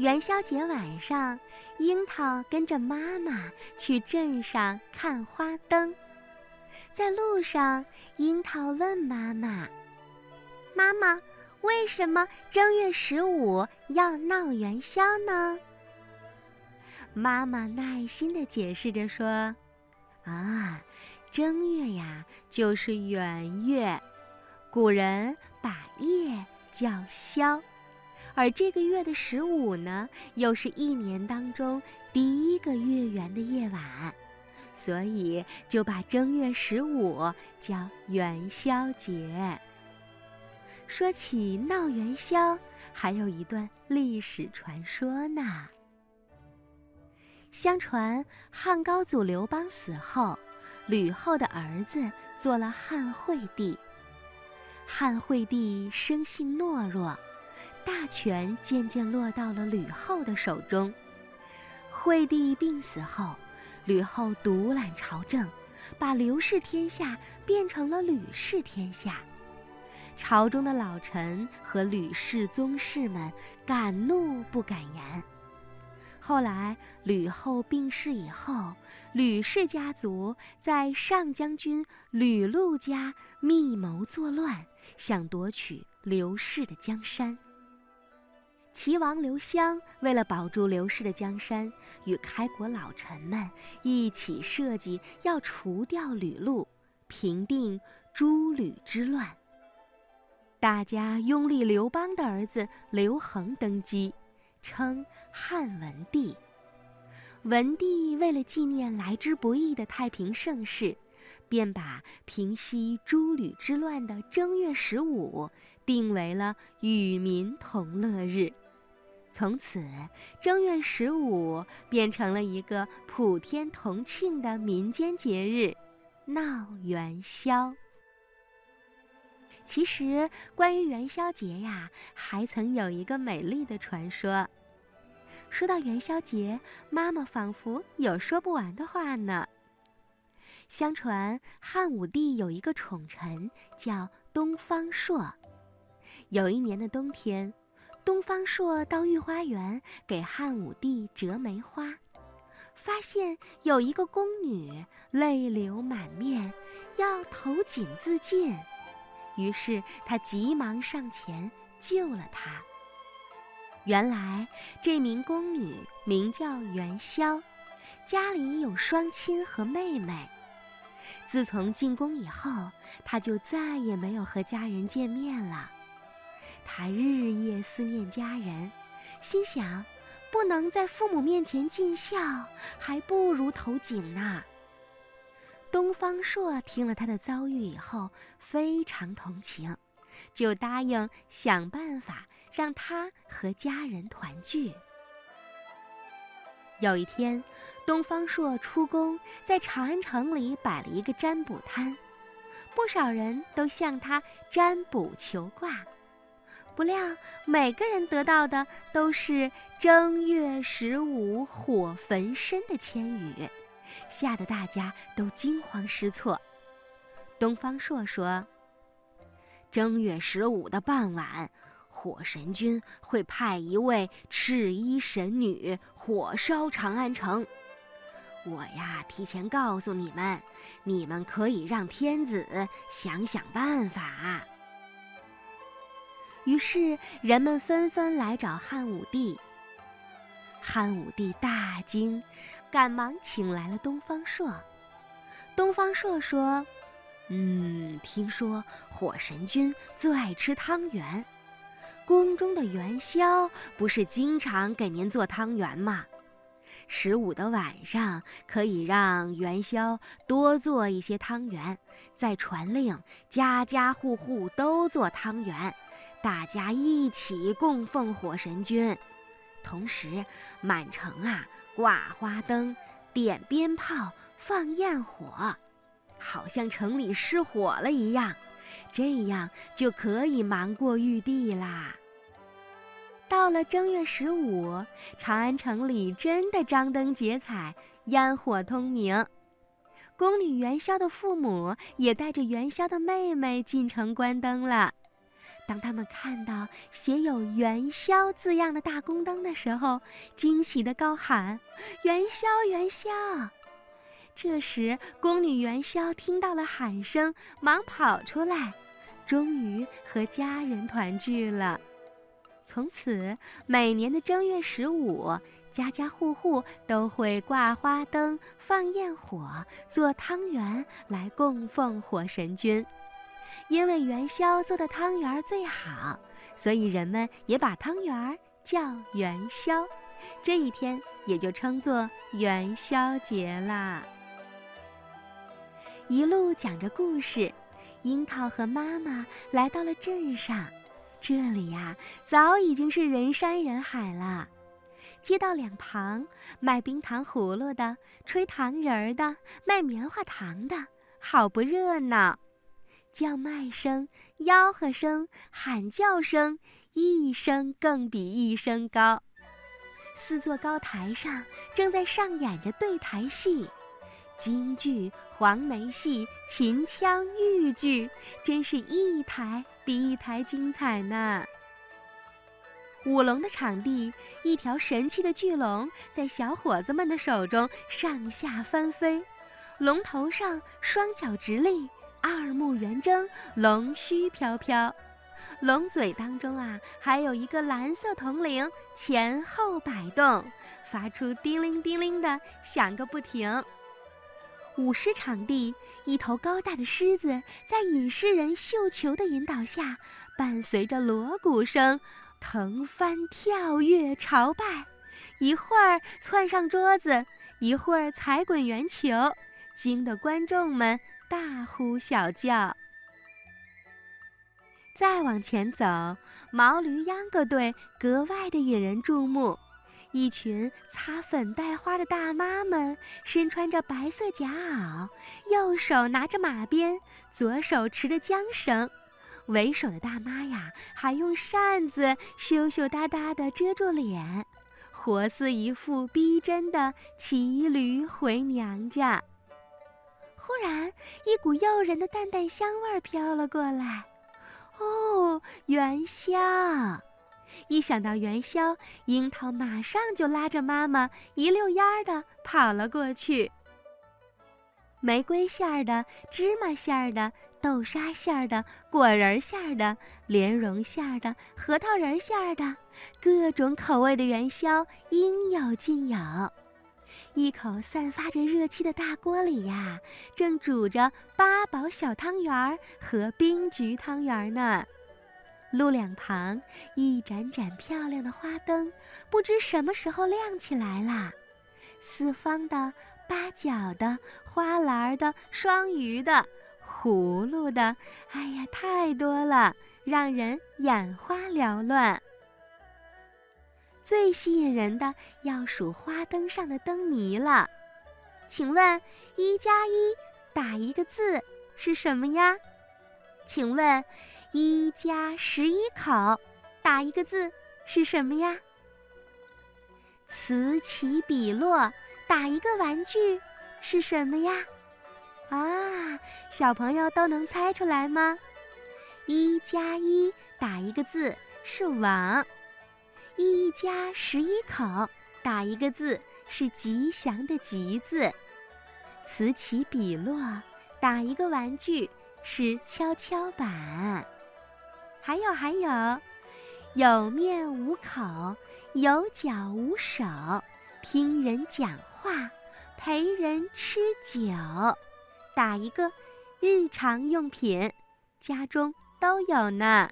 元宵节晚上，樱桃跟着妈妈去镇上看花灯。在路上，樱桃问妈妈：“妈妈，为什么正月十五要闹元宵呢？”妈妈耐心地解释着说：“啊，正月呀，就是元月，古人把夜叫宵。”而这个月的十五呢，又是一年当中第一个月圆的夜晚，所以就把正月十五叫元宵节。说起闹元宵，还有一段历史传说呢。相传汉高祖刘邦死后，吕后的儿子做了汉惠帝。汉惠帝生性懦弱。大权渐渐落到了吕后的手中。惠帝病死后，吕后独揽朝政，把刘氏天下变成了吕氏天下。朝中的老臣和吕氏宗室们敢怒不敢言。后来吕后病逝以后，吕氏家族在上将军吕禄家密谋作乱，想夺取刘氏的江山。齐王刘襄为了保住刘氏的江山，与开国老臣们一起设计要除掉吕禄，平定诸吕之乱。大家拥立刘邦的儿子刘恒登基，称汉文帝。文帝为了纪念来之不易的太平盛世，便把平息诸吕之乱的正月十五定为了与民同乐日。从此，正月十五变成了一个普天同庆的民间节日——闹元宵。其实，关于元宵节呀，还曾有一个美丽的传说。说到元宵节，妈妈仿佛有说不完的话呢。相传，汉武帝有一个宠臣叫东方朔。有一年的冬天。东方朔到御花园给汉武帝折梅花，发现有一个宫女泪流满面，要投井自尽。于是他急忙上前救了她。原来这名宫女名叫元宵，家里有双亲和妹妹。自从进宫以后，她就再也没有和家人见面了。他日夜思念家人，心想，不能在父母面前尽孝，还不如投井呢。东方朔听了他的遭遇以后，非常同情，就答应想办法让他和家人团聚。有一天，东方朔出宫，在长安城里摆了一个占卜摊，不少人都向他占卜求卦。不料，每个人得到的都是“正月十五火焚身”的千语，吓得大家都惊慌失措。东方朔说：“正月十五的傍晚，火神君会派一位赤衣神女火烧长安城。我呀，提前告诉你们，你们可以让天子想想办法。”于是人们纷纷来找汉武帝。汉武帝大惊，赶忙请来了东方朔。东方朔说：“嗯，听说火神君最爱吃汤圆，宫中的元宵不是经常给您做汤圆吗？十五的晚上可以让元宵多做一些汤圆，再传令家家户户都做汤圆。”大家一起供奉火神君，同时满城啊挂花灯、点鞭炮、放焰火，好像城里失火了一样，这样就可以瞒过玉帝啦。到了正月十五，长安城里真的张灯结彩，烟火通明。宫女元宵的父母也带着元宵的妹妹进城观灯了。当他们看到写有“元宵”字样的大宫灯的时候，惊喜地高喊：“元宵，元宵！”这时，宫女元宵听到了喊声，忙跑出来，终于和家人团聚了。从此，每年的正月十五，家家户户都会挂花灯、放焰火、做汤圆来供奉火神君。因为元宵做的汤圆最好，所以人们也把汤圆叫元宵，这一天也就称作元宵节啦。一路讲着故事，樱桃和妈妈来到了镇上，这里呀早已经是人山人海了。街道两旁卖冰糖葫芦的、吹糖人儿的、卖棉花糖的，好不热闹。叫卖声、吆喝声、喊叫声，一声更比一声高。四座高台上正在上演着对台戏，京剧、黄梅戏、秦腔、豫剧，真是一台比一台精彩呢。舞龙的场地，一条神气的巨龙在小伙子们的手中上下翻飞，龙头上双脚直立。二目圆睁，龙须飘飘，龙嘴当中啊，还有一个蓝色铜铃，前后摆动，发出叮铃叮铃的响个不停。舞狮场地，一头高大的狮子在引狮人绣球的引导下，伴随着锣鼓声，腾翻跳跃朝拜，一会儿窜上桌子，一会儿踩滚圆球，惊得观众们。大呼小叫。再往前走，毛驴秧歌队格外的引人注目。一群擦粉带花的大妈们，身穿着白色夹袄，右手拿着马鞭，左手持着缰绳。为首的大妈呀，还用扇子羞羞答答地遮住脸，活似一副逼真的骑驴回娘家。忽然，一股诱人的淡淡香味儿飘了过来。哦，元宵！一想到元宵，樱桃马上就拉着妈妈一溜烟儿的跑了过去。玫瑰馅儿的、芝麻馅儿的、豆沙馅儿的、果仁馅儿的、莲蓉馅儿的、核桃仁馅儿的，各种口味的元宵应有尽有。一口散发着热气的大锅里呀，正煮着八宝小汤圆儿和冰菊汤圆儿呢。路两旁一盏盏漂亮的花灯，不知什么时候亮起来了。四方的、八角的、花篮的、双鱼的、葫芦的，哎呀，太多了，让人眼花缭乱。最吸引人的要数花灯上的灯谜了，请问“一加一”打一个字是什么呀？请问“一加十一口”打一个字是什么呀？此起彼落打一个玩具是什么呀？啊，小朋友都能猜出来吗？“一加一”打一个字是网。一家十一口，打一个字是吉祥的“吉”字；此起彼落，打一个玩具是跷跷板。还有还有，有面无口，有脚无手，听人讲话，陪人吃酒，打一个日常用品，家中都有呢。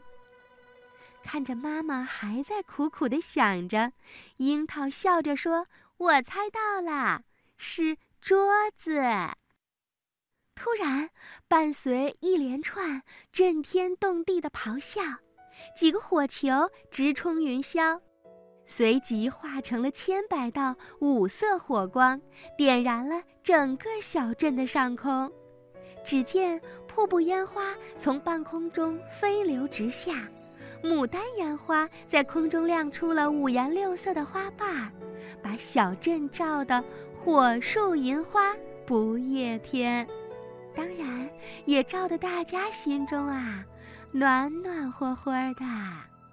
看着妈妈还在苦苦的想着，樱桃笑着说：“我猜到了，是桌子。”突然，伴随一连串震天动地的咆哮，几个火球直冲云霄，随即化成了千百道五色火光，点燃了整个小镇的上空。只见瀑布烟花从半空中飞流直下。牡丹烟花在空中亮出了五颜六色的花瓣，把小镇照得火树银花不夜天。当然，也照得大家心中啊，暖暖和和的。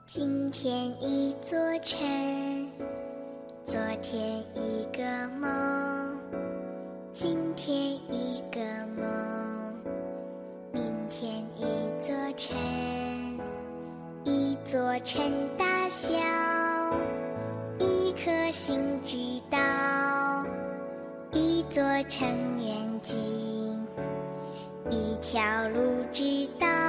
今天一座城，昨天一个梦，今天一个梦，明天一座城，一座城大小，一颗心知道，一座城远近，条路知道。